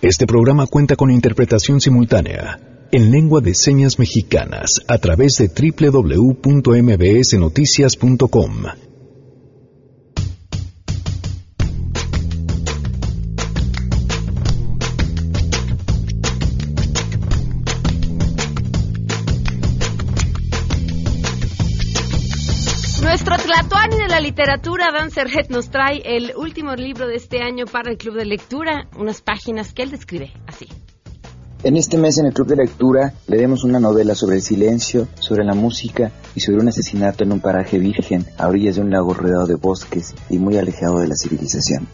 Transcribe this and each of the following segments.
Este programa cuenta con interpretación simultánea en lengua de señas mexicanas a través de www.mbsnoticias.com literatura, Dan Serhet nos trae el último libro de este año para el Club de Lectura, unas páginas que él describe así. En este mes en el Club de Lectura leemos una novela sobre el silencio, sobre la música y sobre un asesinato en un paraje virgen a orillas de un lago rodeado de bosques y muy alejado de la civilización.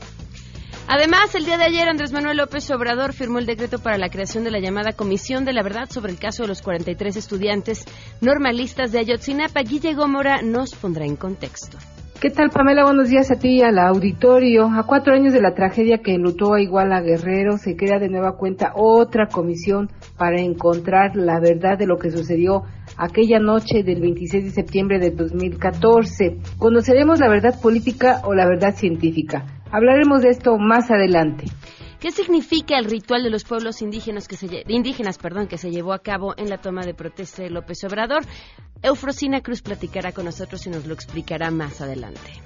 Además, el día de ayer Andrés Manuel López Obrador firmó el decreto para la creación de la llamada Comisión de la Verdad sobre el caso de los 43 estudiantes normalistas de Ayotzinapa. Guille Gómora nos pondrá en contexto. ¿Qué tal, Pamela? Buenos días a ti y al auditorio. A cuatro años de la tragedia que enlutó a Iguala Guerrero, se crea de nueva cuenta otra comisión para encontrar la verdad de lo que sucedió aquella noche del 26 de septiembre de 2014. Conoceremos la verdad política o la verdad científica. Hablaremos de esto más adelante. ¿Qué significa el ritual de los pueblos indígenas que se, indígenas, perdón, que se llevó a cabo en la toma de protesta de López Obrador? Eufrosina Cruz platicará con nosotros y nos lo explicará más adelante.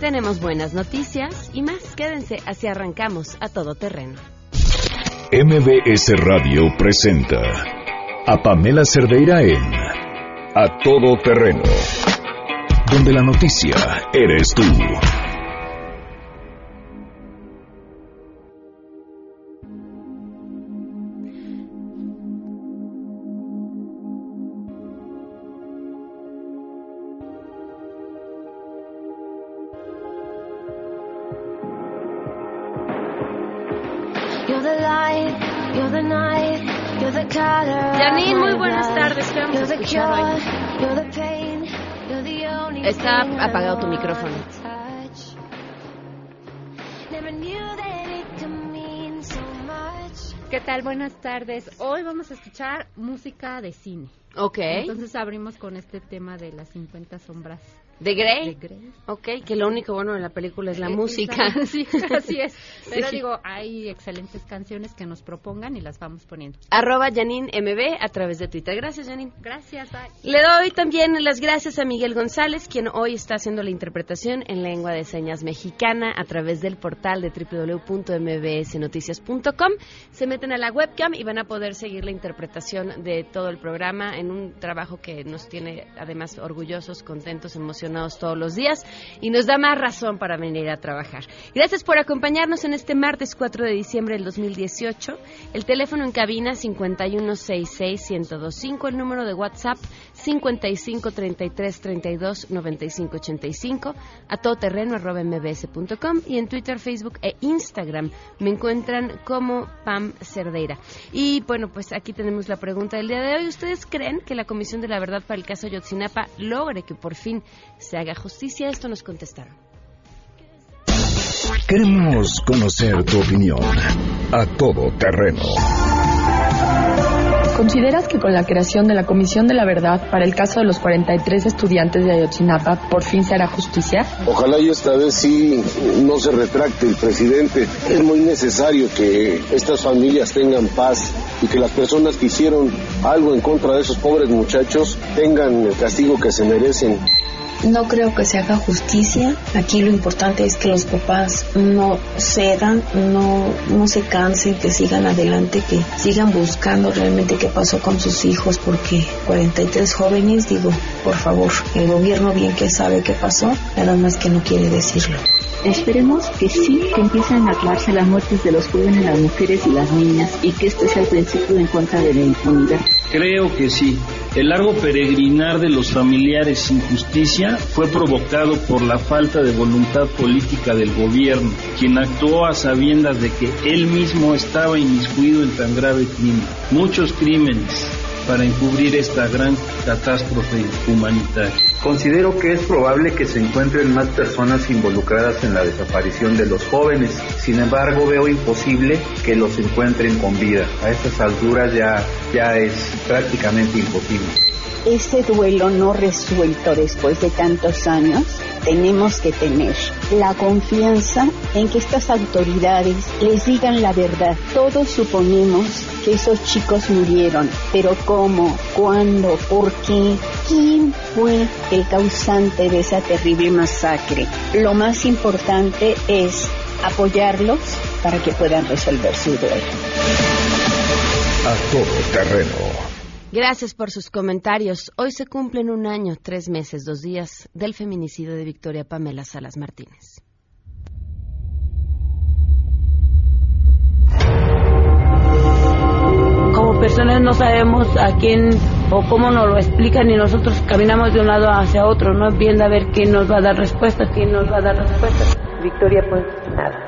Tenemos buenas noticias y más. Quédense, así arrancamos a todo terreno. MBS Radio presenta a Pamela Cerdeira en A Todo Terreno, donde la noticia eres tú. Buenas tardes. Hoy vamos a escuchar música de cine. Ok. Entonces abrimos con este tema de las 50 sombras ¿De Grey? Ok, que lo único bueno de la película es la música. Sí, así es. Pero digo, hay excelentes canciones que nos propongan y las vamos poniendo. Arroba Janine MB a través de Twitter. Gracias, Janine. Gracias, bye. Le doy también las gracias a Miguel González, quien hoy está haciendo la interpretación en lengua de señas mexicana a través del portal de www.mbsnoticias.com. Se meten a la webcam y van a poder seguir la interpretación de todo el programa en un trabajo que nos tiene además orgullosos, contentos, emocionados todos los días y nos da más razón para venir a trabajar. Gracias por acompañarnos en este martes 4 de diciembre del 2018. El teléfono en cabina 5166125, el número de WhatsApp 5533329585, a todoterreno arroba mbs.com y en Twitter, Facebook e Instagram me encuentran como Pam Cerdeira. Y bueno, pues aquí tenemos la pregunta del día de hoy. ¿Ustedes creen que la Comisión de la Verdad para el caso Yotzinapa logre que por fin se haga justicia? Esto nos contestaron. Queremos conocer tu opinión a todo terreno. ¿Consideras que con la creación de la Comisión de la Verdad para el caso de los 43 estudiantes de Ayotzinapa por fin se hará justicia? Ojalá y esta vez sí no se retracte el presidente. Es muy necesario que estas familias tengan paz y que las personas que hicieron algo en contra de esos pobres muchachos tengan el castigo que se merecen. No creo que se haga justicia. Aquí lo importante es que los papás no cedan, no, no se cansen, que sigan adelante, que sigan buscando realmente qué pasó con sus hijos, porque 43 jóvenes, digo, por favor, el gobierno bien que sabe qué pasó, nada más que no quiere decirlo. Esperemos que sí, que empiecen a aclararse las muertes de los jóvenes, las mujeres y las niñas y que este sea el principio en contra de la impunidad. Creo que sí. El largo peregrinar de los familiares sin justicia fue provocado por la falta de voluntad política del gobierno, quien actuó a sabiendas de que él mismo estaba inmiscuido en tan grave crimen. Muchos crímenes para encubrir esta gran catástrofe humanitaria. Considero que es probable que se encuentren más personas involucradas en la desaparición de los jóvenes. Sin embargo, veo imposible que los encuentren con vida. A estas alturas ya, ya es prácticamente imposible. Ese duelo no resuelto después de tantos años, tenemos que tener la confianza en que estas autoridades les digan la verdad. Todos suponemos que esos chicos murieron, pero ¿cómo? ¿Cuándo? ¿Por qué? ¿Quién fue el causante de esa terrible masacre? Lo más importante es apoyarlos para que puedan resolver su duelo. A todo terreno. Gracias por sus comentarios. Hoy se cumplen un año, tres meses, dos días del feminicidio de Victoria Pamela Salas Martínez. Como personas no sabemos a quién o cómo nos lo explican y nosotros caminamos de un lado hacia otro, no viendo a ver quién nos va a dar respuesta, quién nos va a dar respuesta. Victoria, pues nada.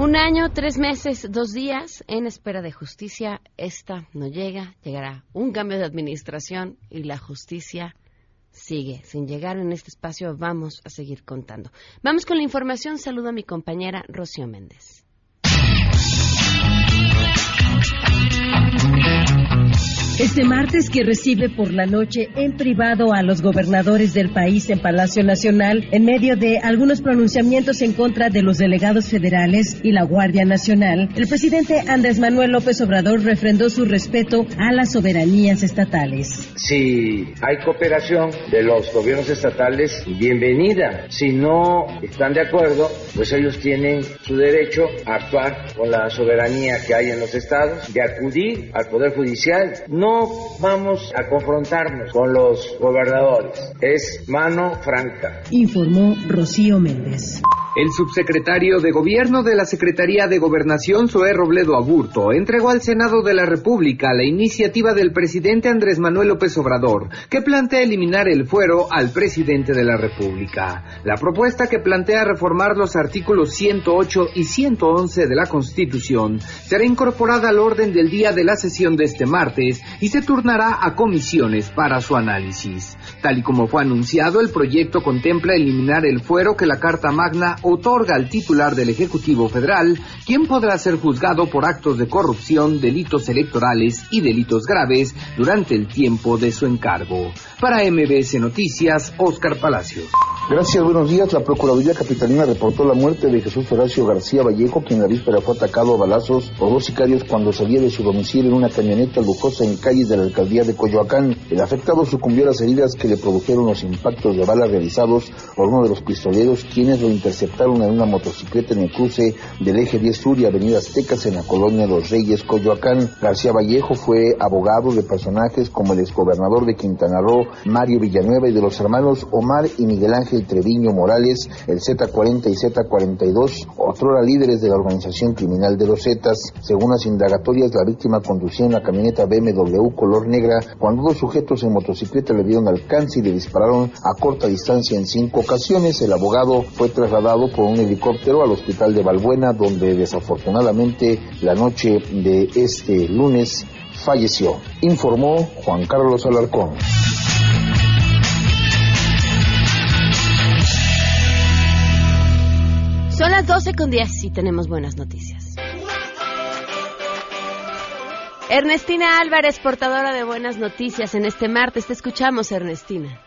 Un año, tres meses, dos días en espera de justicia. Esta no llega, llegará un cambio de administración y la justicia sigue sin llegar en este espacio. Vamos a seguir contando. Vamos con la información. Saludo a mi compañera Rocío Méndez. Este martes que recibe por la noche en privado a los gobernadores del país en Palacio Nacional en medio de algunos pronunciamientos en contra de los delegados federales y la Guardia Nacional, el presidente Andrés Manuel López Obrador refrendó su respeto a las soberanías estatales. Si hay cooperación de los gobiernos estatales, bienvenida. Si no están de acuerdo, pues ellos tienen su derecho a actuar con la soberanía que hay en los estados, de acudir al Poder Judicial. No vamos a confrontarnos con los gobernadores. Es mano franca. Informó Rocío Méndez. El subsecretario de Gobierno de la Secretaría de Gobernación, Zoé Robledo Aburto, entregó al Senado de la República la iniciativa del presidente Andrés Manuel López Obrador, que plantea eliminar el fuero al presidente de la República. La propuesta que plantea reformar los artículos 108 y 111 de la Constitución será incorporada al orden del día de la sesión de este martes y se turnará a comisiones para su análisis. Tal y como fue anunciado, el proyecto contempla eliminar el fuero que la Carta Magna otorga al titular del Ejecutivo Federal, quien podrá ser juzgado por actos de corrupción, delitos electorales y delitos graves durante el tiempo de su encargo. Para MBS Noticias, Oscar Palacios. Gracias, buenos días. La Procuraduría Capitalina reportó la muerte de Jesús Horacio García Vallejo, quien la víspera fue atacado a balazos por dos sicarios cuando salía de su domicilio en una camioneta lujosa en calles de la alcaldía de Coyoacán. El afectado sucumbió a las heridas que le produjeron los impactos de bala realizados por uno de los pistoleros, quienes lo interceptaron en una motocicleta en el cruce del eje 10 Sur y Avenida Aztecas en la colonia Los Reyes, Coyoacán. García Vallejo fue abogado de personajes como el exgobernador de Quintana Roo, Mario Villanueva, y de los hermanos Omar y Miguel Ángel Treviño Morales, el Z40 y Z42, otrora líderes de la organización criminal de los Zetas. Según las indagatorias, la víctima conducía una camioneta BMW color negra cuando dos sujetos en motocicleta le dieron alcance y le dispararon a corta distancia en cinco ocasiones. El abogado fue trasladado por un helicóptero al hospital de Balbuena, donde desafortunadamente la noche de este lunes falleció, informó Juan Carlos Alarcón. Son las 12 con 10 y tenemos buenas noticias. Ernestina Álvarez, portadora de buenas noticias en este martes. Te escuchamos, Ernestina.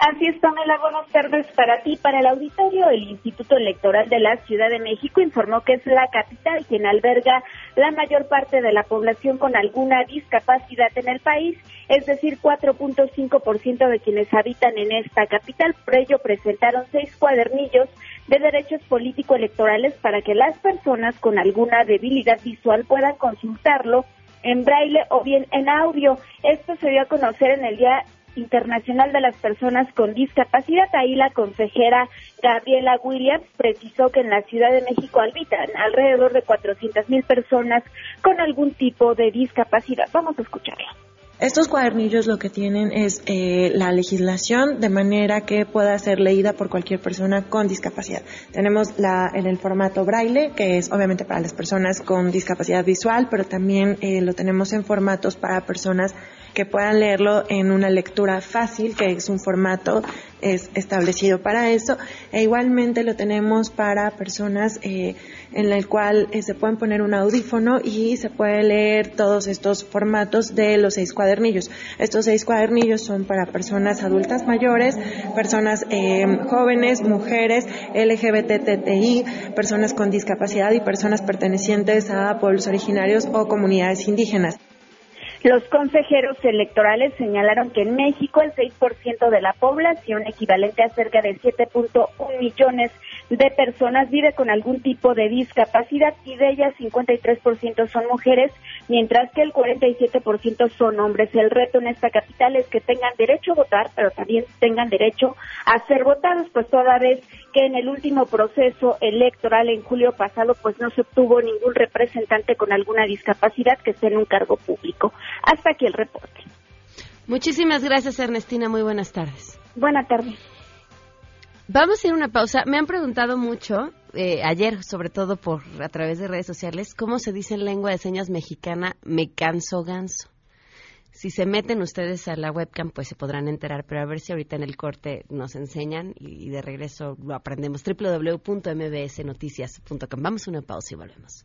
Así es, Pamela. Buenas tardes para ti. Para el auditorio, el Instituto Electoral de la Ciudad de México informó que es la capital quien alberga la mayor parte de la población con alguna discapacidad en el país, es decir, 4.5% de quienes habitan en esta capital. Por ello, presentaron seis cuadernillos de derechos político-electorales para que las personas con alguna debilidad visual puedan consultarlo en braille o bien en audio. Esto se dio a conocer en el Día Internacional de las Personas con Discapacidad. Ahí la consejera Gabriela Williams precisó que en la Ciudad de México habitan alrededor de 400 mil personas con algún tipo de discapacidad. Vamos a escucharla. Estos cuadernillos lo que tienen es eh, la legislación de manera que pueda ser leída por cualquier persona con discapacidad. Tenemos la, en el formato braille, que es obviamente para las personas con discapacidad visual, pero también eh, lo tenemos en formatos para personas que puedan leerlo en una lectura fácil, que es un formato es establecido para eso. E igualmente lo tenemos para personas eh, en el cual eh, se pueden poner un audífono y se puede leer todos estos formatos de los seis cuadernillos. Estos seis cuadernillos son para personas adultas mayores, personas eh, jóvenes, mujeres, LGBTTI, personas con discapacidad y personas pertenecientes a pueblos originarios o comunidades indígenas. Los consejeros electorales señalaron que en México el 6% de la población, equivalente a cerca de 7.1 millones de personas, vive con algún tipo de discapacidad y de ellas 53% son mujeres, mientras que el 47% son hombres. El reto en esta capital es que tengan derecho a votar, pero también tengan derecho a ser votados, pues toda vez que en el último proceso electoral en julio pasado pues no se obtuvo ningún representante con alguna discapacidad que esté en un cargo público. Hasta aquí el reporte. Muchísimas gracias Ernestina, muy buenas tardes. Buenas tardes. Vamos a ir a una pausa. Me han preguntado mucho, eh, ayer sobre todo por a través de redes sociales, cómo se dice en lengua de señas mexicana me canso ganso. Si se meten ustedes a la webcam, pues se podrán enterar, pero a ver si ahorita en el corte nos enseñan y, de regreso lo aprendemos. www.mbsnoticias.com. Vamos a una pausa y volvemos.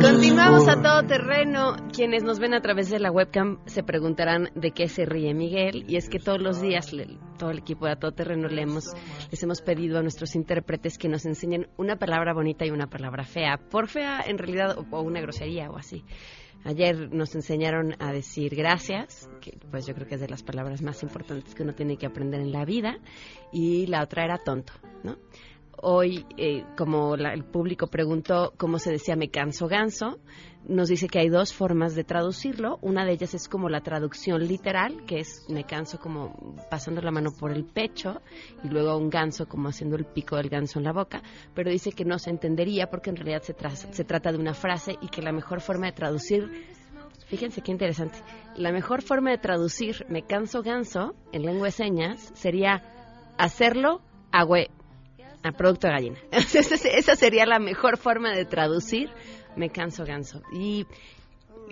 Continuamos a todo terreno. Quienes nos ven a través de la webcam se preguntarán de qué se ríe Miguel. Y es que todos los días, todo el equipo de a todo terreno le hemos, les hemos pedido a nuestros intérpretes que nos enseñen una palabra bonita y una palabra fea. Por fea, en realidad, o, una grosería o así. Ayer nos enseñaron a decir gracias, que pues yo creo que es de las palabras más importantes que uno tiene que aprender en la vida, y la otra era tonto, ¿no? Hoy, eh, como el público preguntó cómo se decía me canso ganso, nos dice que hay dos formas de traducirlo. Una de ellas es como la traducción literal, que es me canso como pasando la mano por el pecho y luego un ganso como haciendo el pico del ganso en la boca, pero dice que no se entendería porque en realidad se, se trata de una frase y que la mejor forma de traducir Fíjense qué interesante. La mejor forma de traducir me canso ganso en lengua de señas sería hacerlo a a producto de gallina. Esa sería la mejor forma de traducir me canso ganso. Y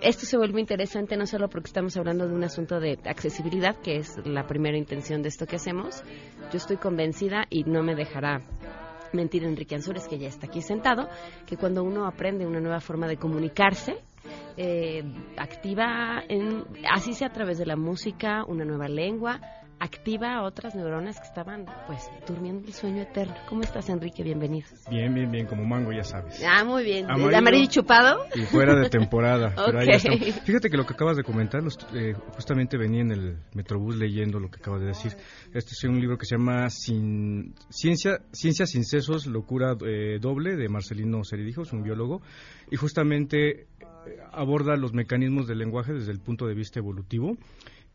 esto se vuelve interesante no solo porque estamos hablando de un asunto de accesibilidad, que es la primera intención de esto que hacemos. Yo estoy convencida y no me dejará mentir Enrique Ansures, que ya está aquí sentado, que cuando uno aprende una nueva forma de comunicarse, eh, activa, en, así sea a través de la música, una nueva lengua, activa otras neuronas que estaban pues durmiendo el sueño eterno. ¿Cómo estás, Enrique? Bienvenido. Bien, bien, bien, como mango, ya sabes. Ah, muy bien. Amarillo, amarillo chupado? Y fuera de temporada. Fíjate que lo que acabas de comentar, eh, justamente venía en el Metrobús leyendo lo que acabas de decir. Este es un libro que se llama Sin, Ciencia, Ciencia sin sesos, locura eh, doble, de Marcelino Ceridijo, es un biólogo, y justamente eh, aborda los mecanismos del lenguaje desde el punto de vista evolutivo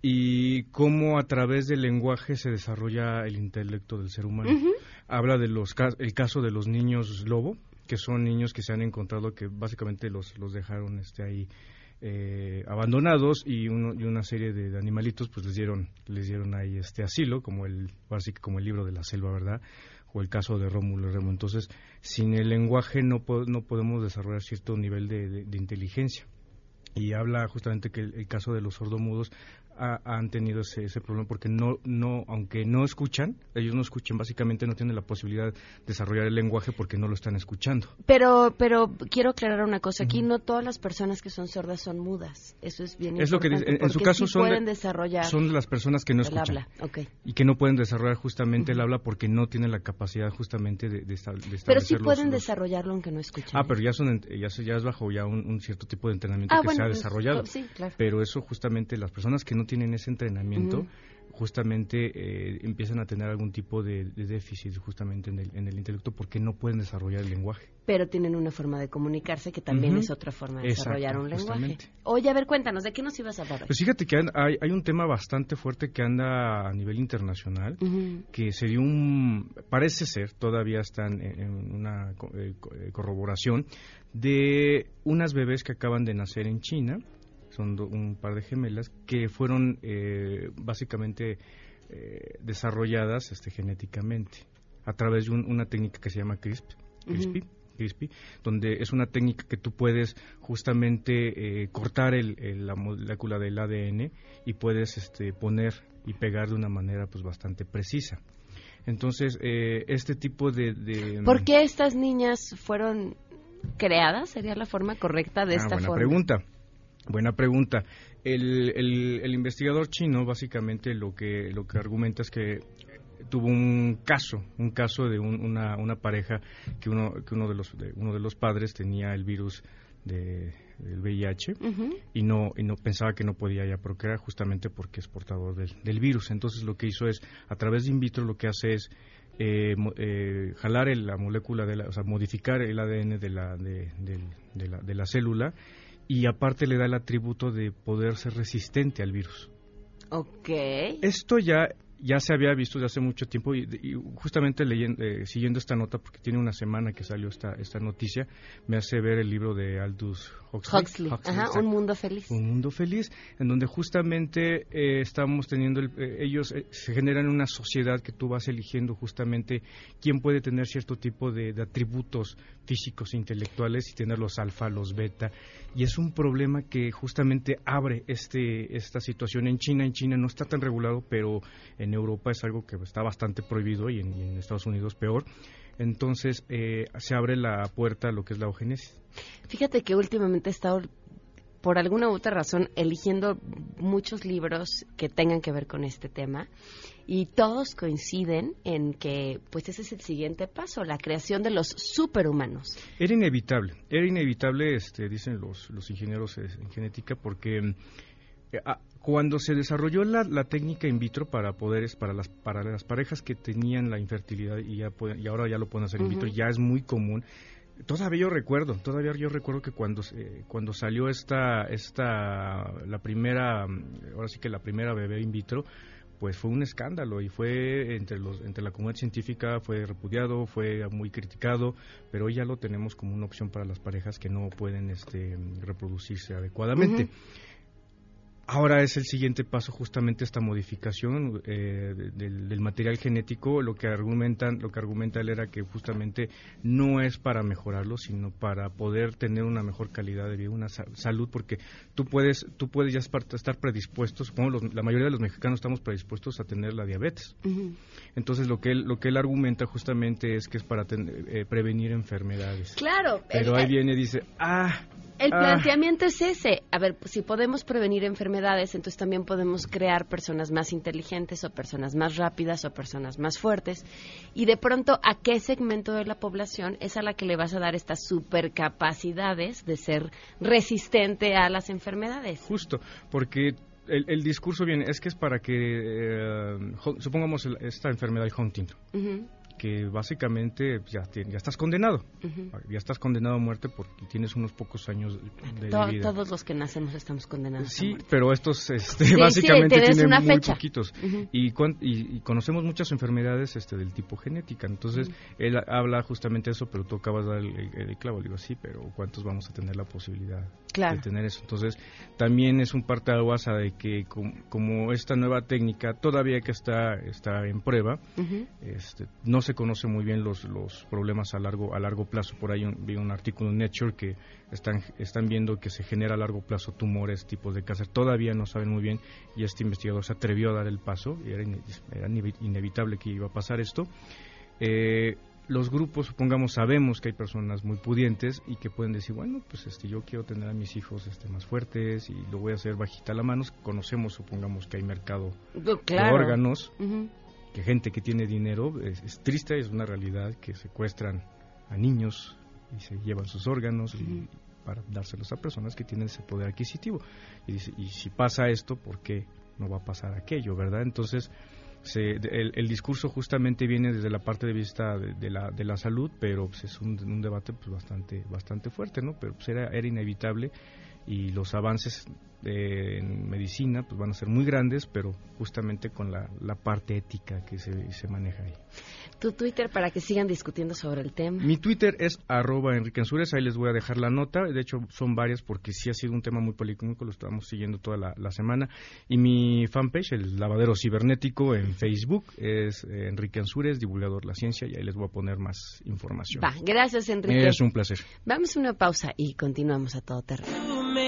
y cómo a través del lenguaje se desarrolla el intelecto del ser humano. Habla de los el caso de los niños lobo, que son niños que se han encontrado que básicamente los, los dejaron este ahí eh, abandonados y, uno, y una serie de, animalitos pues les dieron les dieron ahí este asilo como el así como el libro de la selva verdad o el caso de Rómulo y Remo. Entonces sin el lenguaje no no podemos desarrollar cierto nivel de, inteligencia. Y habla justamente que el, caso de los sordomudos han tenido ese, ese, problema porque no, no, aunque no escuchan, ellos no escuchan, básicamente no tienen la posibilidad de desarrollar el lenguaje porque no lo están escuchando. Pero, pero quiero aclarar una cosa, aquí no todas las personas que son sordas son mudas, eso es bien es lo que en, su caso son, pueden desarrollar son las personas que no escuchan habla. y que no pueden desarrollar justamente el habla porque no tienen la capacidad justamente de, de, establecer Pero sí pueden desarrollarlo aunque no escuchen. Ah, pero ya son ya, ya es bajo ya un, cierto tipo de entrenamiento ah, que se ha desarrollado. Sí, claro. Pero eso justamente las personas que no tienen ese entrenamiento, justamente eh, empiezan a tener algún tipo de, déficit justamente en el, en el, intelecto porque no pueden desarrollar el lenguaje. Pero tienen una forma de comunicarse que también es otra forma de desarrollar un lenguaje. Oye, a ver, cuéntanos, ¿de qué nos ibas a hablar? Pues fíjate que hay, hay, un tema bastante fuerte que anda a nivel internacional, que se dio un, parece ser, todavía están en, una eh, eh, corroboración, de unas bebés que acaban de nacer en China, son un par de gemelas que fueron eh, básicamente eh, desarrolladas este, genéticamente a través de una técnica que se llama CRISP, CRISPy, CRISPy, donde es una técnica que tú puedes justamente eh, cortar el, la molécula del ADN y puedes este, poner y pegar de una manera pues bastante precisa. Entonces, este tipo de, de, ¿Por qué estas niñas fueron creadas? ¿Sería la forma correcta de ah, esta buena forma? pregunta. Buena pregunta. El, el, investigador chino básicamente lo que, lo que argumenta es que tuvo un caso, un caso de una, una pareja que uno, que uno de los uno de los padres tenía el virus de, del VIH y no y no pensaba que no podía ya procrear justamente porque es portador del, del virus. Entonces lo que hizo es a través de in vitro lo que hace es eh, eh, jalar la molécula de la, o sea, modificar el ADN de la, de, de la, de la célula y aparte le da el atributo de poder ser resistente al virus. Ok. Esto ya ya se había visto desde hace mucho tiempo y, justamente leyendo, eh, siguiendo esta nota, porque tiene una semana que salió esta, esta noticia, me hace ver el libro de Aldous Huxley. Ajá, Un Mundo Feliz. Un Mundo Feliz, en donde justamente eh, estamos teniendo, eh, ellos se generan una sociedad que tú vas eligiendo justamente quién puede tener cierto tipo de, de atributos físicos e intelectuales y tener los alfa, los beta, y es un problema que justamente abre este, esta situación en China. En China no está tan regulado, pero en Europa es algo que está bastante prohibido y en, Estados Unidos peor. Entonces eh, se abre la puerta a lo que es la eugenesis. Fíjate que últimamente he estado por alguna u otra razón eligiendo muchos libros que tengan que ver con este tema y todos coinciden en que pues ese es el siguiente paso, la creación de los superhumanos. Era inevitable, era inevitable, este, dicen los, los ingenieros en genética, porque eh, cuando se desarrolló la, la, técnica in vitro para poderes para las para las parejas que tenían la infertilidad y ya y ahora ya lo pueden hacer in vitro ya es muy común. Todavía yo recuerdo todavía yo recuerdo que cuando cuando salió esta esta la primera ahora sí que la primera bebé in vitro pues fue un escándalo y fue entre los entre la comunidad científica fue repudiado fue muy criticado pero hoy ya lo tenemos como una opción para las parejas que no pueden este reproducirse adecuadamente Ahora es el siguiente paso justamente esta modificación eh, del, material genético. Lo que argumentan, lo que argumenta él era que justamente no es para mejorarlo, sino para poder tener una mejor calidad de vida, una salud, porque tú puedes, tú puedes ya estar predispuesto. Supongo la mayoría de los mexicanos estamos predispuestos a tener la diabetes. Entonces lo que él, lo que él argumenta justamente es que es para eh, prevenir enfermedades. Claro. Pero ahí viene y dice, ah, el ah. planteamiento es ese. A ver, si podemos prevenir enfermedades, entonces también podemos crear personas más inteligentes o personas más rápidas o personas más fuertes. Y de pronto, ¿a qué segmento de la población es a la que le vas a dar estas supercapacidades de ser resistente a las enfermedades? Justo, porque el, discurso viene, es que es para que, eh, supongamos esta enfermedad de Huntington que básicamente ya, ya estás condenado. Ya estás condenado a muerte porque tienes unos pocos años de, vida. Todos los que nacemos estamos condenados sí, pero estos este, básicamente tienen muy poquitos. y, y, conocemos muchas enfermedades este, del tipo genética. Entonces, él habla justamente de eso, pero tú acabas de dar el, clavo. Le digo, sí, pero ¿cuántos vamos a tener la posibilidad de tener eso? Entonces, también es un parte de guasa de que como, esta nueva técnica todavía que está, está en prueba, este, no se conoce muy bien los, los problemas a largo a largo plazo. Por ahí vi un artículo en Nature que están, están viendo que se genera a largo plazo tumores, tipos de cáncer. Todavía no saben muy bien y este investigador se atrevió a dar el paso y era, inevitable que iba a pasar esto. Eh, los grupos, supongamos, sabemos que hay personas muy pudientes y que pueden decir, bueno, pues este, yo quiero tener a mis hijos este, más fuertes y lo voy a hacer bajita la mano. Conocemos, supongamos, que hay mercado de órganos que gente que tiene dinero, es, triste, es una realidad que secuestran a niños y se llevan sus órganos y, para dárselos a personas que tienen ese poder adquisitivo. Y, dice, y si pasa esto, ¿por qué no va a pasar aquello, ¿verdad? Entonces, el, discurso justamente viene desde la parte de vista de, la, de la salud, pero pues, es un, debate pues, bastante, bastante fuerte, ¿no? Pero pues, era, era inevitable y los avances en medicina pues van a ser muy grandes, pero justamente con la, la parte ética que se, se maneja ahí tu Twitter para que sigan discutiendo sobre el tema. Mi Twitter es arroba Enrique ahí les voy a dejar la nota, de hecho son varias porque sí ha sido un tema muy polémico, lo estamos siguiendo toda la, semana. Y mi fanpage, el lavadero cibernético en Facebook, es eh, Enrique Ansures, divulgador de la ciencia, y ahí les voy a poner más información. Va, gracias Enrique. Es un placer. Vamos a una pausa y continuamos a todo terreno.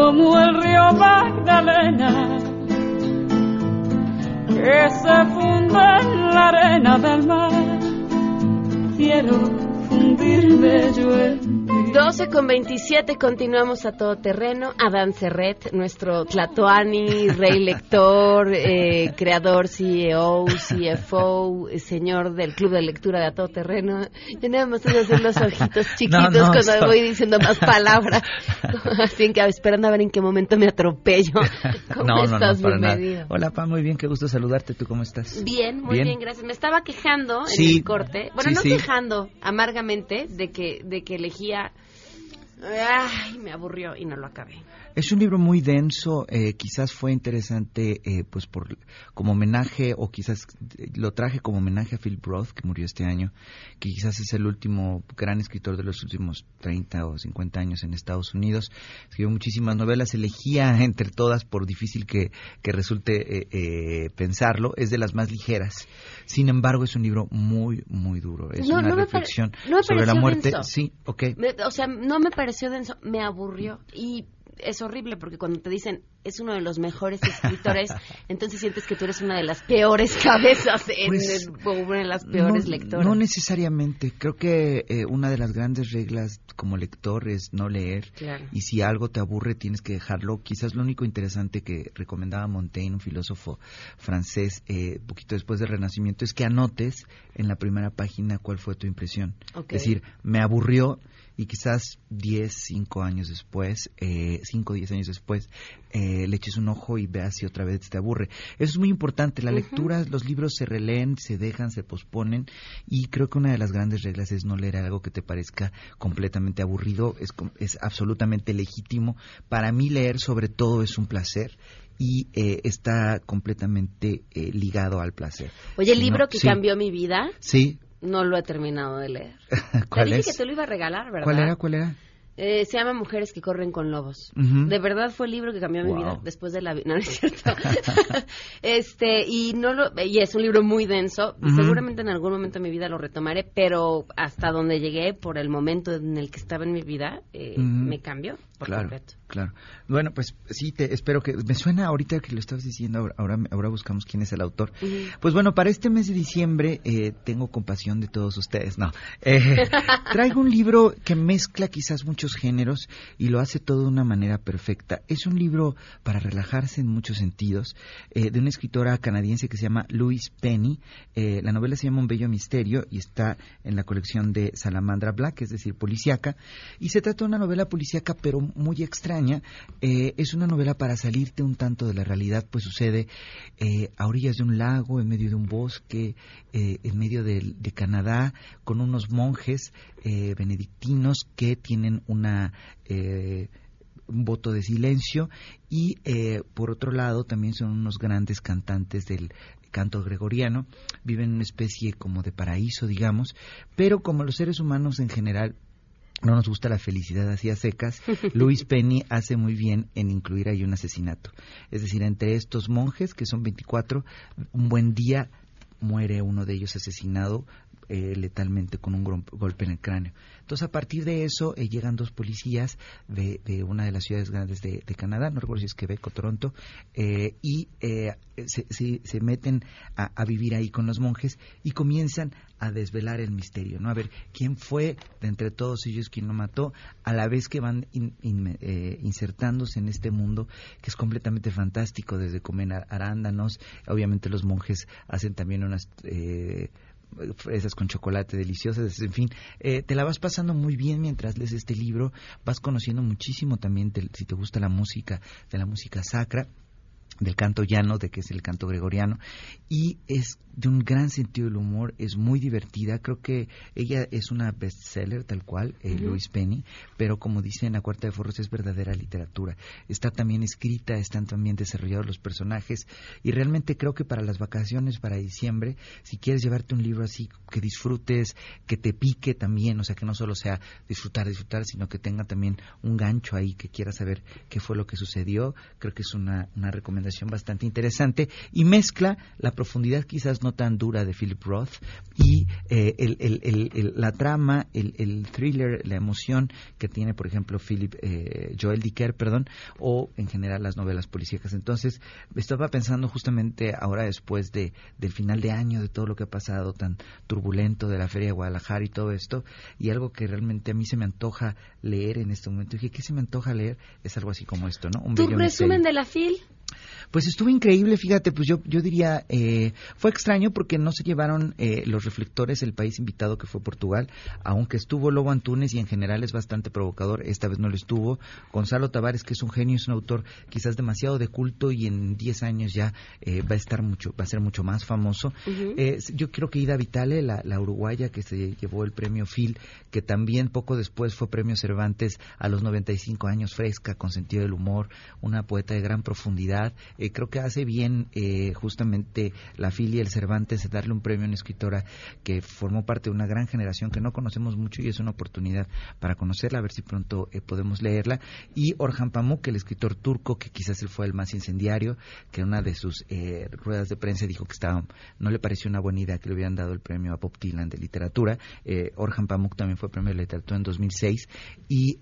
como el río Magdalena que se funde en la arena del mar. Quiero fundirme yo en 12 con 27, continuamos a todo terreno. Adán Serret, nuestro Tlatoani, rey lector, eh, creador, CEO, CFO, señor del Club de Lectura de a todo terreno. Yo nada más tengo hacer los ojitos chiquitos cuando voy diciendo más palabras. Así que esperando a ver en qué momento me atropello. ¿Cómo no, estás, no, no, Hola, Pa, muy bien, qué gusto saludarte. ¿Tú cómo estás? Bien, muy bien, gracias. Me estaba quejando en el corte. Bueno, no quejando amargamente de que, de que elegía Ay, me aburrió y no lo acabé. Es un libro muy denso, eh, quizás fue interesante eh, pues por como homenaje o quizás lo traje como homenaje a Phil Roth que murió este año, que quizás es el último gran escritor de los últimos 30 o 50 años en Estados Unidos. Escribió muchísimas novelas, elegía entre todas por difícil que, que resulte eh, pensarlo, es de las más ligeras. Sin embargo, es un libro muy muy duro, es una reflexión sobre la muerte. Sí, ok. o sea, no me pareció denso, me aburrió y es horrible porque cuando te dicen es uno de los mejores escritores, entonces sientes que tú eres una de las peores cabezas en pues, una de las peores lectoras. No necesariamente. Creo que eh, una de las grandes reglas como lector es no leer. Y si algo te aburre, tienes que dejarlo. Quizás lo único interesante que recomendaba Montaigne, un filósofo francés, eh, poquito después del Renacimiento, es que anotes en la primera página cuál fue tu impresión. Es decir, me aburrió y quizás 10, 5 años después, 5 o 10 años después, eh, le eches un ojo y veas si otra vez te aburre. Eso es muy importante. La lectura, los libros se releen, se dejan, se posponen y creo que una de las grandes reglas es no leer algo que te parezca completamente aburrido. Es, es absolutamente legítimo. Para mí leer sobre todo es un placer y eh, está completamente eh, ligado al placer. Oye, el libro que cambió mi vida. Sí. No lo he terminado de leer. ¿Cuál te dije que te lo iba a regalar, ¿verdad? ¿Cuál era? ¿Cuál era? Eh, se llama Mujeres que corren con lobos. De verdad fue el libro que cambió mi vida después de la no, no es cierto. este y no lo y es un libro muy denso. Seguramente en algún momento de mi vida lo retomaré, pero hasta donde llegué por el momento en el que estaba en mi vida eh, me cambió por claro, completo. Claro. Bueno, pues sí, te espero que me suena ahorita que lo estabas diciendo. Ahora ahora, buscamos quién es el autor. Pues bueno, para este mes de diciembre eh, tengo compasión de todos ustedes. No, traigo un libro que mezcla quizás muchos géneros y lo hace todo de una manera perfecta. Es un libro para relajarse en muchos sentidos, eh, de una escritora canadiense que se llama Louise Penny. Eh, la novela se llama Un Bello Misterio y está en la colección de Salamandra Black, es decir, policíaca. Y se trata de una novela policíaca, pero muy extraña. Eh, es una novela para salirte un tanto de la realidad, pues sucede a orillas de un lago, en medio de un bosque, en medio de, de, Canadá, con unos monjes benedictinos que tienen una eh, un voto de silencio. Y eh, por otro lado también son unos grandes cantantes del canto gregoriano, viven en una especie como de paraíso, digamos, pero como los seres humanos en general no nos gusta la felicidad así a secas, Luis Penny hace muy bien en incluir ahí un asesinato. Es decir, entre estos monjes, que son 24, un buen día muere uno de ellos asesinado eh, letalmente con un golpe en el cráneo. Entonces, a partir de eso, eh, llegan dos policías de, una de las ciudades grandes de, Canadá, no recuerdo si es Quebec o Toronto, eh, y se, se, meten a, vivir ahí con los monjes y comienzan a desvelar el misterio, ¿no? A ver, ¿quién fue de entre todos ellos quien lo mató? A la vez que van insertándose en este mundo que es completamente fantástico, desde comer arándanos, obviamente los monjes hacen también unas fresas con chocolate deliciosas, en fin, eh, te la vas pasando muy bien mientras lees este libro, vas conociendo muchísimo también, si te gusta la música, de la música sacra, del canto llano, de que es el canto gregoriano, y es de un gran sentido del humor, es muy divertida, creo que ella es una bestseller tal cual, eh, Louise Penny, pero como dice en la Cuarta de Forros es verdadera literatura, está también escrita, están también desarrollados los personajes, y realmente creo que para las vacaciones, para diciembre, si quieres llevarte un libro así, que disfrutes, que te pique también, o sea, que no solo sea disfrutar, disfrutar, sino que tenga también un gancho ahí, que quieras saber qué fue lo que sucedió, creo que es una, una recomendación bastante interesante y mezcla la profundidad quizás no tan dura de Philip Roth y eh, la trama, el, thriller, la emoción que tiene, por ejemplo, Philip eh, Joel Dicker, perdón, o en general las novelas policíacas. Entonces, estaba pensando justamente ahora después de, del final de año, de todo lo que ha pasado tan turbulento de la Feria de Guadalajara y todo esto, y algo que realmente a mí se me antoja leer en este momento. Dije, ¿qué se me antoja leer? Es algo así como esto, ¿no? Un ¿Tu resumen de la FIL? Pues estuvo increíble, fíjate, pues yo, yo diría, eh, fue extraño porque no se llevaron eh, los reflectores el país invitado que fue Portugal, aunque estuvo Lobo Antunes y en general es bastante provocador, esta vez no lo estuvo. Gonzalo Tavares, que es un genio, es un autor quizás demasiado de culto y en 10 años ya eh, va a estar mucho, va a ser mucho más famoso. yo creo que Ida Vitale, la, la uruguaya que se llevó el premio Phil, que también poco después fue premio Cervantes a los 95 años, fresca, con sentido del humor, una poeta de gran profundidad eh, creo que hace bien eh, justamente la filia el Cervantes darle un premio a una escritora que formó parte de una gran generación que no conocemos mucho y es una oportunidad para conocerla, a ver si pronto eh, podemos leerla. Y Orhan Pamuk, el escritor turco, que quizás él fue el más incendiario, que en una de sus ruedas de prensa dijo que estaba, no le pareció una buena idea que le hubieran dado el premio a Bob Dylan de literatura. Orhan Pamuk también fue premio de literatura en 2006 y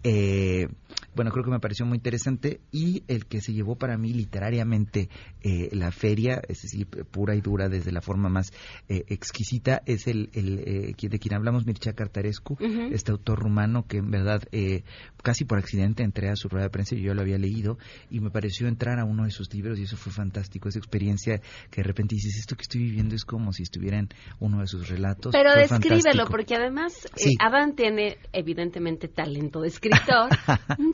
bueno, creo que me pareció muy interesante y el que se llevó para mí literariamente eh, la feria, es decir, pura y dura desde la forma más eh, exquisita, es el, el eh, de quien hablamos, Mircea Cartarescu, este autor rumano que en verdad casi por accidente entré a su rueda de prensa y yo lo había leído y me pareció entrar a uno de sus libros y eso fue fantástico, esa experiencia que de repente dices, esto que estoy viviendo es como si estuviera en uno de sus relatos. Pero descríbelo, porque además sí. tiene evidentemente talento de escritor. un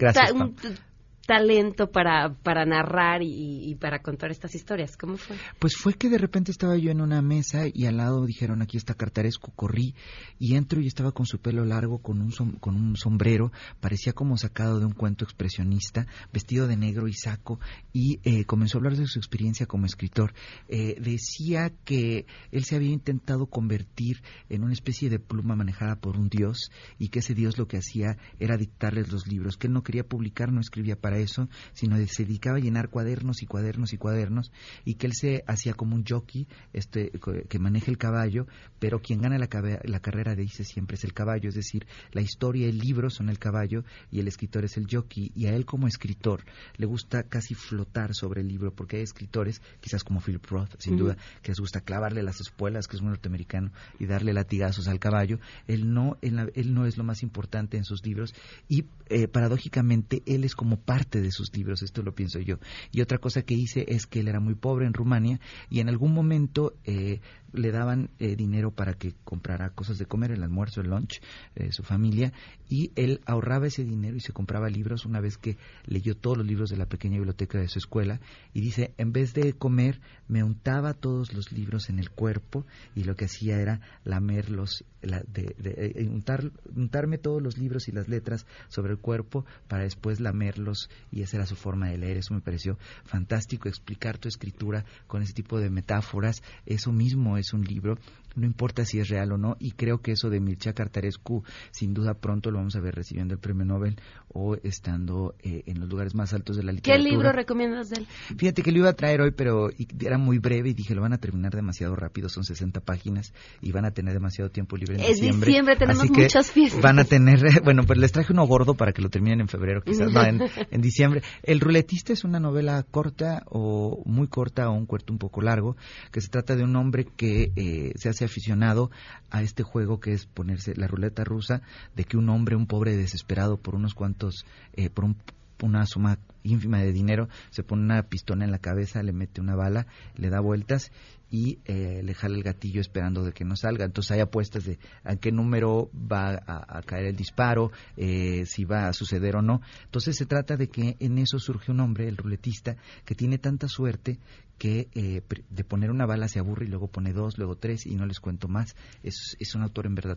talento para, para narrar y, para contar estas historias? ¿Cómo fue? Pues fue que de repente estaba yo en una mesa y al lado dijeron, aquí está Cartaresco, corrí y entro y estaba con su pelo largo, con un, con un sombrero, parecía como sacado de un cuento expresionista, vestido de negro y saco y eh, comenzó a hablar de su experiencia como escritor. Eh, decía que él se había intentado convertir en una especie de pluma manejada por un dios y que ese dios lo que hacía era dictarles los libros, que él no quería publicar, no escribía para eso, sino se dedicaba a llenar cuadernos y cuadernos y cuadernos y que él se hacía como un jockey este, que maneja el caballo, pero quien gana la, la carrera dice siempre es el caballo, es decir, la historia, el libro son el caballo y el escritor es el jockey y a él como escritor le gusta casi flotar sobre el libro porque hay escritores, quizás como Philip Roth, sin duda, que les gusta clavarle las espuelas, que es un norteamericano, y darle latigazos al caballo. Él no, él, no es lo más importante en sus libros y eh, paradójicamente él es como parte de sus libros, esto lo pienso yo. Y otra cosa que hice es que él era muy pobre en Rumania y en algún momento eh, le daban eh, dinero para que comprara cosas de comer, el almuerzo, el lunch, de su familia, y él ahorraba ese dinero y se compraba libros una vez que leyó todos los libros de la pequeña biblioteca de su escuela, y dice, en vez de comer, me untaba todos los libros en el cuerpo, y lo que hacía era lamerlos, de, eh, untar, untarme todos los libros y las letras sobre el cuerpo para después lamerlos y esa era su forma de leer. Eso me pareció fantástico, explicar tu escritura con ese tipo de metáforas. Eso mismo es un libro no importa si es real o no, y creo que eso de Mircea Cartarescu, sin duda pronto lo vamos a ver recibiendo el premio Nobel o estando eh, en los lugares más altos de la literatura. ¿Qué libro recomiendas de él? Fíjate que lo iba a traer hoy, pero era muy breve y dije, lo van a terminar demasiado rápido, son 60 páginas y van a tener demasiado tiempo libre en es diciembre. tenemos muchas fiestas. Van a tener, bueno, pues les traje uno gordo para que lo terminen en febrero, quizás, no, en, en diciembre. El ruletista es una novela corta o muy corta o un cuarto un poco largo, que se trata de un hombre que eh, se hace aficionado a este juego que es ponerse la ruleta rusa, de que un hombre, un pobre desesperado por unos cuantos, eh, por una suma ínfima de dinero, se pone una pistola en la cabeza, le mete una bala, le da vueltas y eh, le jala el gatillo esperando de que no salga. Entonces hay apuestas de a qué número va a, caer el disparo, eh, si va a suceder o no. Entonces se trata de que en eso surge un hombre, el ruletista, que tiene tanta suerte que eh, de poner una bala se aburre y luego pone dos, luego tres y no les cuento más. Es, es un autor en verdad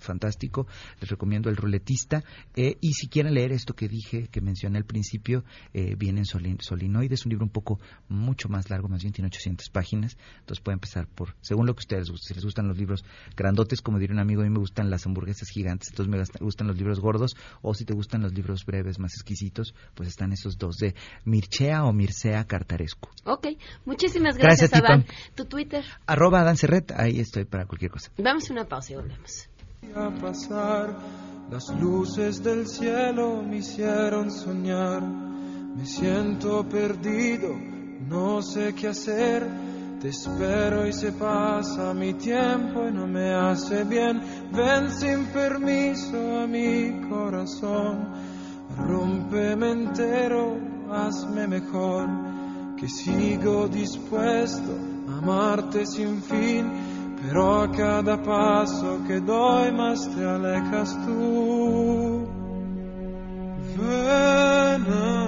fantástico. Les recomiendo El ruletista. y si quieren leer esto que dije, que mencioné al principio, viene en Solinoide. Es un libro un poco mucho más largo, más bien tiene 800 páginas entonces puede empezar por, según lo que ustedes gusten. Si les gustan los libros grandotes, como diría un amigo, a mí me gustan las hamburguesas gigantes, entonces me gustan los libros gordos. O si te gustan los libros breves, más exquisitos, pues están esos dos de Mircea o Mircea Cartarescu. Ok, muchísimas gracias, gracias Adán. Tu Twitter. Arroba Adán Serret, ahí estoy para cualquier cosa. Vamos a una pausa y volvemos. A pasar, las luces del cielo me hicieron soñar. Me siento perdido, no sé qué hacer te espero y se pasa mi tiempo y no me hace bien. Ven sin permiso a mi corazón. Rómpeme entero, hazme mejor. Que sigo dispuesto a amarte sin fin. Pero a cada paso que doy más te alejas tú. Ven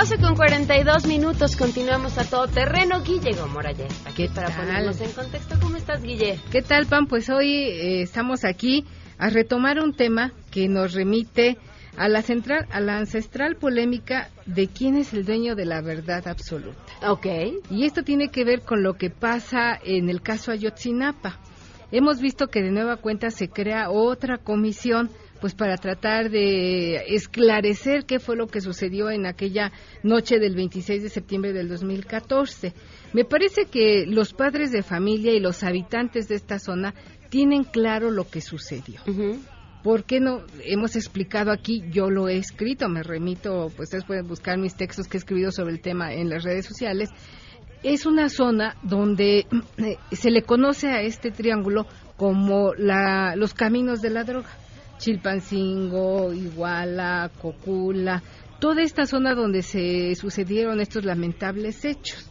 12 con 42 minutos, continuamos a todo terreno. Guille Gomorayes, aquí para ponernos en contexto. ¿Cómo estás, Guille? ¿Qué tal, Pam? Pues hoy eh, estamos aquí a retomar un tema que nos remite a la central, a la ancestral polémica de quién es el dueño de la verdad absoluta. Ok. Y esto tiene que ver con lo que pasa en el caso Ayotzinapa. Hemos visto que de nueva cuenta se crea otra comisión pues para tratar de esclarecer qué fue lo que sucedió en aquella noche del 26 de septiembre del 2014. Me parece que los padres de familia y los habitantes de esta zona tienen claro lo que sucedió. ¿Por qué no? Hemos explicado aquí, yo lo he escrito, me remito, pues ustedes pueden buscar mis textos que he escrito sobre el tema en las redes sociales. Es una zona donde eh, se le conoce a este triángulo como la, los caminos de la droga. Chilpancingo, Iguala, Cocula, toda esta zona donde se sucedieron estos lamentables hechos.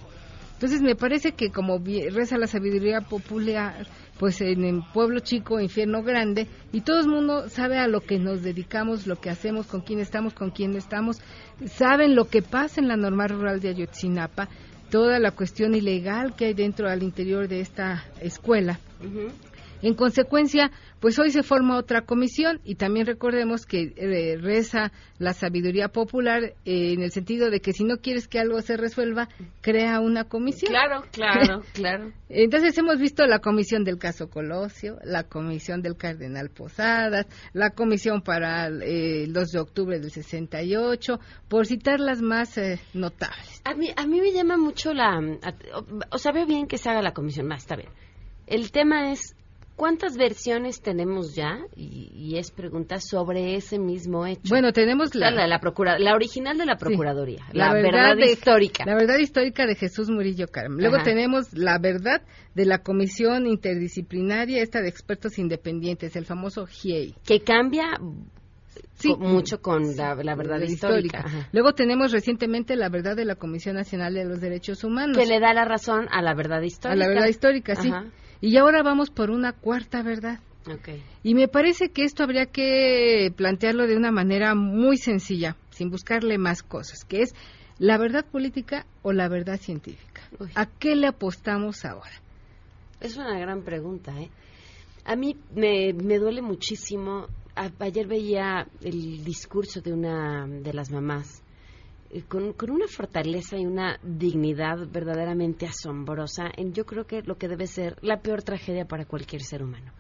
Entonces me parece que como reza la sabiduría popular, pues en el pueblo chico, infierno grande, y todo el mundo sabe a lo que nos dedicamos, lo que hacemos, con quién estamos, con quién no estamos, saben lo que pasa en la normal rural de Ayotzinapa, toda la cuestión ilegal que hay dentro al interior de esta escuela. En consecuencia, pues hoy se forma otra comisión y también recordemos que eh, reza la sabiduría popular eh, en el sentido de que si no quieres que algo se resuelva, crea una comisión. Claro, claro, claro. Entonces hemos visto la comisión del caso Colosio, la comisión del cardenal Posadas, la comisión para eh, el 2 de octubre del 68, por citar las más notables. A mí, a mí me llama mucho la... o sea, veo bien que se haga la comisión, más está bien. El tema es ¿Cuántas versiones tenemos ya? Y, es pregunta sobre ese mismo hecho. Bueno, tenemos la, la, la, original de la Procuraduría, la, verdad, histórica. La verdad histórica de Jesús Murillo Caram. Luego tenemos la verdad de la Comisión Interdisciplinaria, esta de expertos independientes, el famoso GIEI. Que cambia sí, mucho con la, verdad histórica. Luego tenemos recientemente la verdad de la Comisión Nacional de los Derechos Humanos. Que le da la razón a la verdad histórica. A la verdad histórica, sí. Y ahora vamos por una cuarta verdad. Y me parece que esto habría que plantearlo de una manera muy sencilla, sin buscarle más cosas, que es la verdad política o la verdad científica. ¿A qué le apostamos ahora? Es una gran pregunta, ¿eh? A mí me, me duele muchísimo. ayer veía el discurso de una de las mamás con, con, una fortaleza y una dignidad verdaderamente asombrosa en yo creo que lo que debe ser la peor tragedia para cualquier ser humano.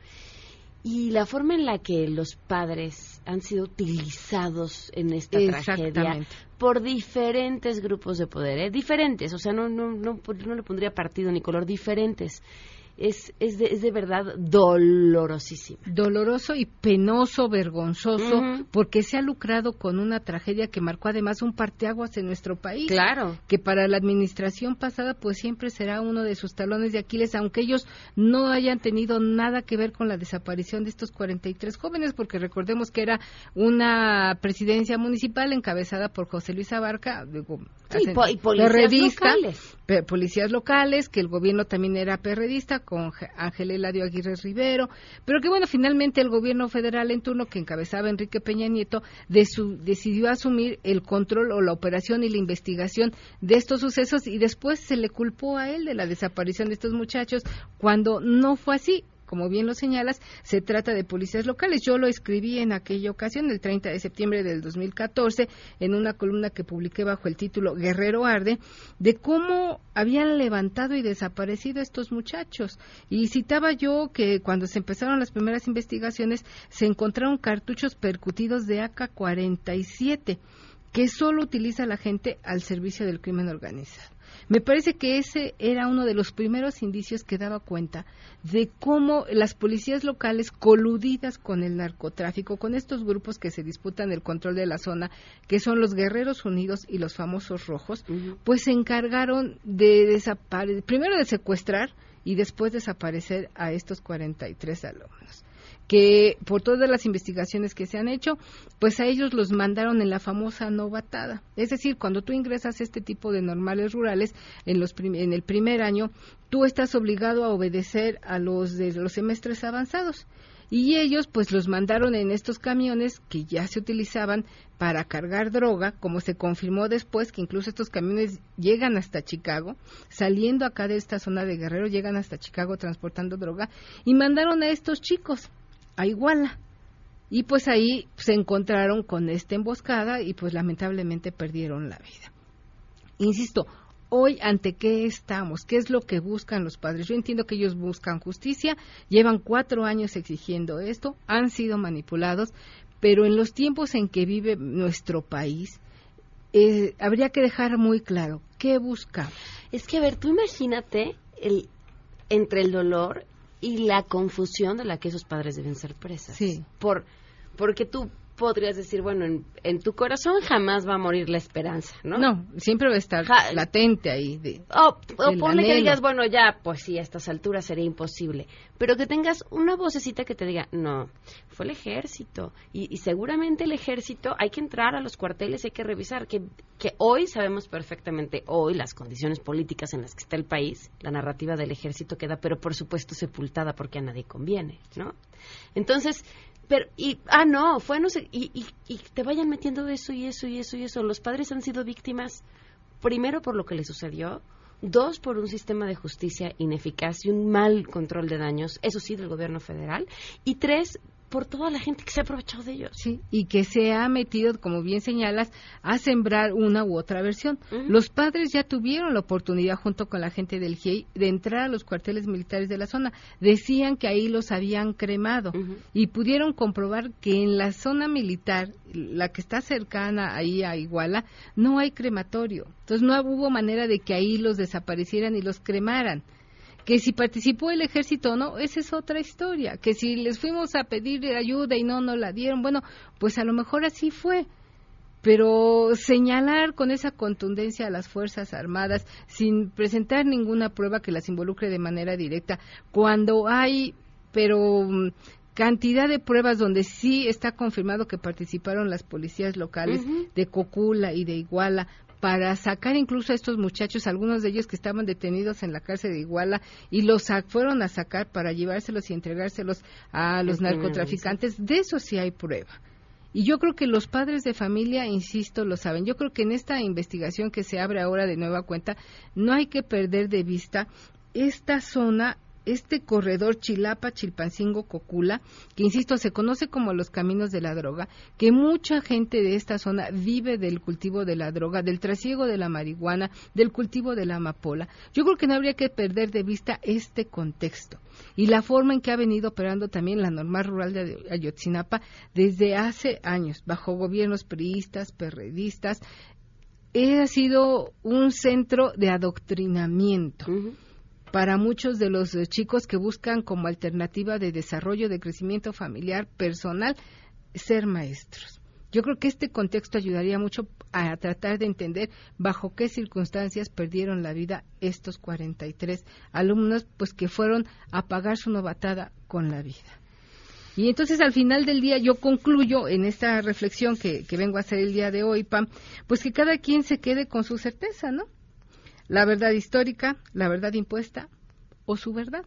Y la forma en la que los padres han sido utilizados en esta tragedia por diferentes grupos de poder, ¿eh? diferentes, o sea, no, no, no, no le pondría partido ni color, diferentes es, es, de, es de verdad dolorosísimo. Doloroso y penoso, vergonzoso, porque se ha lucrado con una tragedia que marcó además un parteaguas en nuestro país. Claro. Que para la administración pasada pues siempre será uno de sus talones de Aquiles, aunque ellos no hayan tenido nada que ver con la desaparición de estos 43 jóvenes, porque recordemos que era una presidencia municipal encabezada por José Luis Abarca, y, policías locales. policías locales, que el gobierno también era perredista, con Ángel Eladio Aguirre Rivero, pero que bueno, finalmente el gobierno federal en turno que encabezaba Enrique Peña Nieto decidió asumir el control o la operación y la investigación de estos sucesos y después se le culpó a él de la desaparición de estos muchachos cuando no fue así como bien lo señalas, se trata de policías locales. Yo lo escribí en aquella ocasión, el 30 de septiembre del 2014, en una columna que publiqué bajo el título Guerrero Arde, de cómo habían levantado y desaparecido estos muchachos. Y citaba yo que cuando se empezaron las primeras investigaciones, se encontraron cartuchos percutidos de AK-47 que solo utiliza la gente al servicio del crimen organizado. Me parece que ese era uno de los primeros indicios que daba cuenta de cómo las policías locales coludidas con el narcotráfico, con estos grupos que se disputan el control de la zona, que son los Guerreros Unidos y los famosos rojos, pues se encargaron de desaparecer, primero de secuestrar y después desaparecer a estos 43 alumnos que por todas las investigaciones que se han hecho, pues a ellos los mandaron en la famosa novatada. Es decir, cuando tú ingresas este tipo de normales rurales en, los en el primer año, tú estás obligado a obedecer a los de los semestres avanzados. Y ellos pues los mandaron en estos camiones que ya se utilizaban para cargar droga, como se confirmó después que incluso estos camiones llegan hasta Chicago, saliendo acá de esta zona de Guerrero, llegan hasta Chicago transportando droga, y mandaron a estos chicos a Iguala. Y pues ahí se encontraron con esta emboscada y pues lamentablemente perdieron la vida. Insisto, hoy ante qué estamos, qué es lo que buscan los padres. Yo entiendo que ellos buscan justicia, llevan cuatro años exigiendo esto, han sido manipulados, pero en los tiempos en que vive nuestro país, eh, habría que dejar muy claro qué buscamos. Es que, a ver, tú imagínate el, entre el dolor y la confusión de la que esos padres deben ser presas. Sí. Por, porque tú podrías decir, bueno, en, tu corazón jamás va a morir la esperanza, ¿no? No, siempre va a estar latente ahí. De, o ponle que digas, bueno, ya, pues sí, a estas alturas sería imposible. Pero que tengas una vocecita que te diga, no, fue el ejército. Y, seguramente el ejército, hay que entrar a los cuarteles, hay que revisar, que, que hoy sabemos perfectamente, hoy las condiciones políticas en las que está el país, la narrativa del ejército queda, pero por supuesto sepultada porque a nadie conviene, ¿no? Entonces, pero, y, ah, no, fue no sé, y, y, y te vayan metiendo eso y eso y eso y eso. Los padres han sido víctimas, primero por lo que les sucedió, dos por un sistema de justicia ineficaz y un mal control de daños, eso sí, del gobierno federal, y tres por toda la gente que se ha aprovechado de ellos. Sí, y que se ha metido, como bien señalas, a sembrar una u otra versión. Los padres ya tuvieron la oportunidad, junto con la gente del GIEI, de entrar a los cuarteles militares de la zona. Decían que ahí los habían cremado y pudieron comprobar que en la zona militar, la que está cercana ahí a Iguala, no hay crematorio. Entonces no hubo manera de que ahí los desaparecieran y los cremaran. Que si participó el ejército o no, esa es otra historia. Que si les fuimos a pedir ayuda y no nos la dieron, bueno, pues a lo mejor así fue. Pero señalar con esa contundencia a las Fuerzas Armadas sin presentar ninguna prueba que las involucre de manera directa, cuando hay, pero mm, cantidad de pruebas donde sí está confirmado que participaron las policías locales de Cocula y de Iguala para sacar incluso a estos muchachos, algunos de ellos que estaban detenidos en la cárcel de Iguala y los fueron a sacar para llevárselos y entregárselos a los narcotraficantes, de eso sí hay prueba. Y yo creo que los padres de familia, insisto, lo saben. Yo creo que en esta investigación que se abre ahora de nueva cuenta, no hay que perder de vista esta zona este corredor Chilapa, Chilpancingo, Cocula, que insisto, se conoce como los caminos de la droga, que mucha gente de esta zona vive del cultivo de la droga, del trasiego de la marihuana, del cultivo de la amapola. Yo creo que no habría que perder de vista este contexto y la forma en que ha venido operando también la normal rural de Ayotzinapa desde hace años, bajo gobiernos priistas, perredistas. Ha sido un centro de adoctrinamiento para muchos de los eh, chicos que buscan como alternativa de desarrollo, de crecimiento familiar, personal, ser maestros. Yo creo que este contexto ayudaría mucho a tratar de entender bajo qué circunstancias perdieron la vida estos 43 alumnos, pues que fueron a pagar su novatada con la vida. Y entonces al final del día yo concluyo en esta reflexión que, que vengo a hacer el día de hoy, Pam, pues que cada quien se quede con su certeza, ¿no? La verdad histórica, la verdad impuesta o su verdad.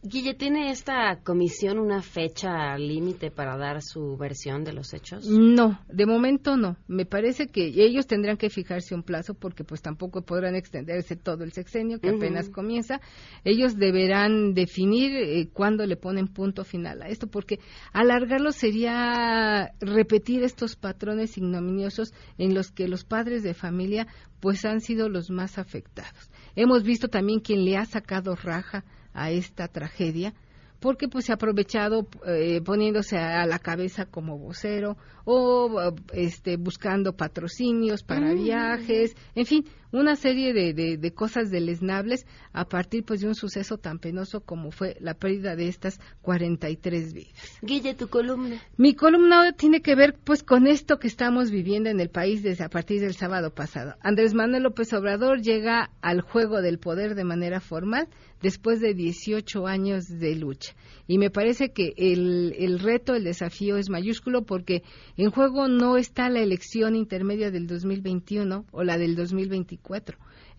Guille, ¿tiene esta comisión una fecha límite para dar su versión de los hechos? No, de momento no. Me parece que ellos tendrán que fijarse un plazo porque pues tampoco podrán extenderse todo el sexenio que apenas comienza. Ellos deberán definir eh, cuándo le ponen punto final a esto porque alargarlo sería repetir estos patrones ignominiosos en los que los padres de familia pues han sido los más afectados. Hemos visto también quien le ha sacado raja a esta tragedia porque pues se ha aprovechado eh, poniéndose a la cabeza como vocero o este buscando patrocinios para mm. viajes, en fin, una serie de, de, cosas deleznables a partir pues de un suceso tan penoso como fue la pérdida de estas 43 vidas. Guille, tu columna. Mi columna tiene que ver pues con esto que estamos viviendo en el país desde a partir del sábado pasado. Andrés Manuel López Obrador llega al juego del poder de manera formal después de 18 años de lucha. Y me parece que el, el reto, el desafío es mayúsculo porque en juego no está la elección intermedia del 2021 o la del 2024.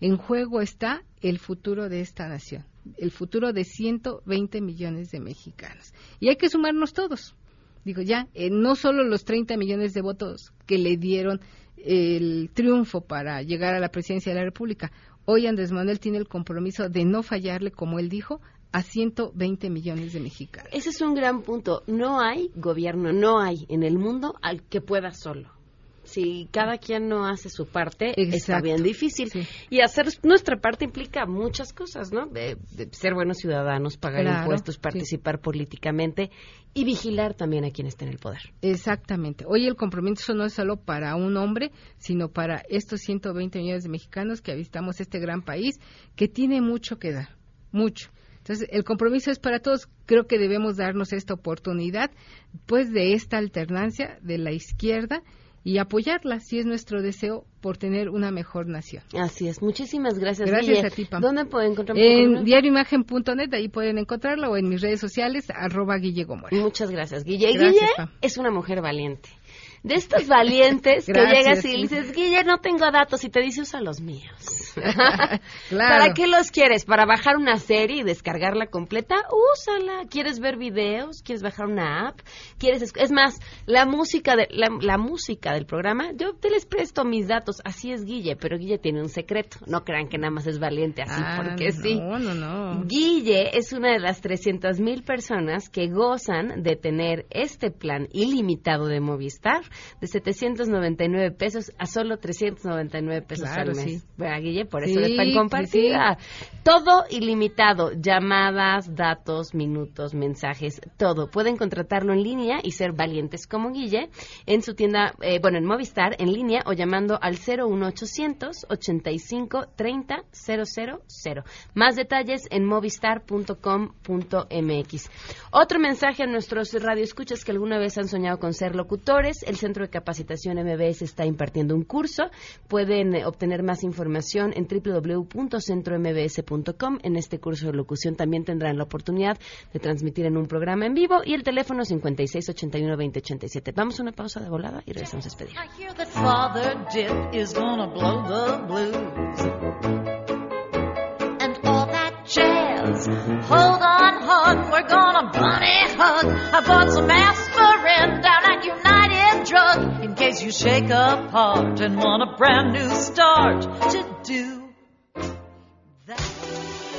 En juego está el futuro de esta nación, el futuro de 120 millones de mexicanos. Y hay que sumarnos todos. Digo, ya, eh, no solo los 30 millones de votos que le dieron el triunfo para llegar a la presidencia de la República. Hoy Andrés Manuel tiene el compromiso de no fallarle, como él dijo, a 120 millones de mexicanos. Ese es un gran punto. No hay gobierno, no hay en el mundo al que pueda solo si cada quien no hace su parte, está bien difícil. Y hacer nuestra parte implica muchas cosas, ¿no? De, ser buenos ciudadanos, pagar impuestos, participar políticamente y vigilar también a quien está en el poder. Exactamente. Hoy el compromiso no es solo para un hombre, sino para estos 120 millones de mexicanos que habitamos este gran país, que tiene mucho que dar, mucho. Entonces, el compromiso es para todos. Creo que debemos darnos esta oportunidad, pues, de esta alternancia de la izquierda y apoyarla si es nuestro deseo por tener una mejor nación. Así es. Muchísimas gracias. Gracias a ti, Pam. ¿Dónde pueden encontrar? En diarioimagen.net, ahí pueden encontrarla, o en mis redes sociales, arroba Guille Gomora. Muchas gracias, Guille. Guille es una mujer valiente de estos valientes que llegas y dices, Guille, no tengo datos, y te dice, usa los míos. ¿Para qué los quieres? ¿Para bajar una serie y descargarla completa? Úsala. ¿Quieres ver videos? ¿Quieres bajar una app? ¿Quieres Es más, la música, de, la, música del programa, yo te les presto mis datos. Así es Guille, pero Guille tiene un secreto. No crean que nada más es valiente así, ah, porque sí. No, no, no. Guille es una de las 300 mil personas que gozan de tener este plan ilimitado de Movistar de 799 pesos a solo 399 pesos al mes. Sí. Guille? Por eso es tan compartida. Todo ilimitado, llamadas, datos, minutos, mensajes, todo. Pueden contratarlo en línea y ser valientes como Guille en su tienda, eh, bueno, en Movistar, en línea o llamando al 01800 85 30 000. Más detalles en movistar.com.mx. Otro mensaje a nuestros radioescuchas que alguna vez han soñado con ser locutores. El Centro de Capacitación MBS está impartiendo un curso. Pueden eh, obtener más información en www.centrombs.com. En este curso de locución también tendrán la oportunidad de transmitir en un programa en vivo y el teléfono 5681-2087. Vamos a una pausa de volada y regresamos a despedir. jazz. Hold on, hon, we're gonna bunny hug. I bought some aspirin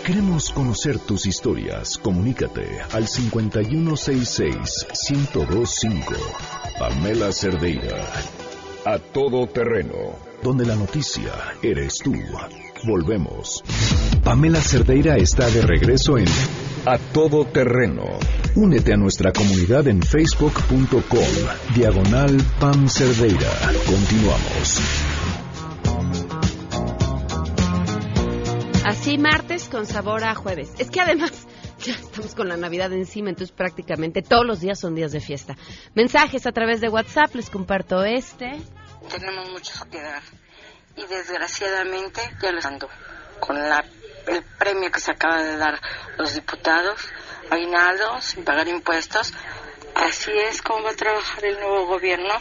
Queremos conocer tus historias. Comunícate al 5166-1025. Pamela Cerdeira. A todo terreno. Donde la noticia eres tú. Volvemos. Pamela Cerdeira está de regreso en A Todo Terreno. Únete a nuestra comunidad en facebook.com. Diagonal Pam Cerdeira. Continuamos. Así martes con sabor a jueves. Es que además ya estamos con la Navidad encima, entonces prácticamente todos los días son días de fiesta. Mensajes a través de WhatsApp, les comparto este. Tenemos mucho que dar y desgraciadamente ya lo ando con la, el premio que se acaba de dar los diputados, aguinaldo, sin pagar impuestos. Así es como va a trabajar el nuevo gobierno.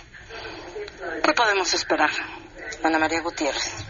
¿Qué podemos esperar? Ana María Gutiérrez.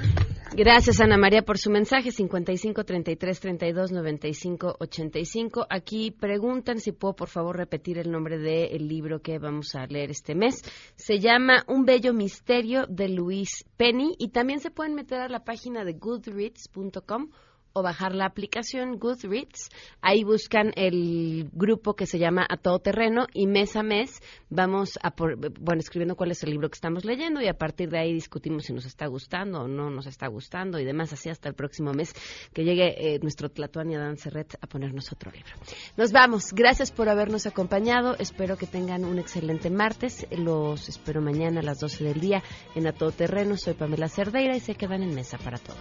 Gracias, Ana María, por su mensaje. 55 33 32 95 85. Aquí preguntan si puedo, por favor, repetir el nombre del libro que vamos a leer este mes. Se llama Un bello misterio de Luis Penny y también se pueden meter a la página de goodreads.com o bajar la aplicación Goodreads. Ahí buscan el grupo que se llama A Todo Terreno y mes a mes vamos a bueno, escribiendo cuál es el libro que estamos leyendo y a partir de ahí discutimos si nos está gustando o no nos está gustando y demás, así hasta el próximo mes que llegue eh, nuestro Tlatuani Adán Serret a ponernos otro libro. Nos vamos. Gracias por habernos acompañado. Espero que tengan un excelente martes. Los espero mañana a las 12 del día en A Todo Terreno. Soy Pamela Cerdeira y se quedan en mesa para todos.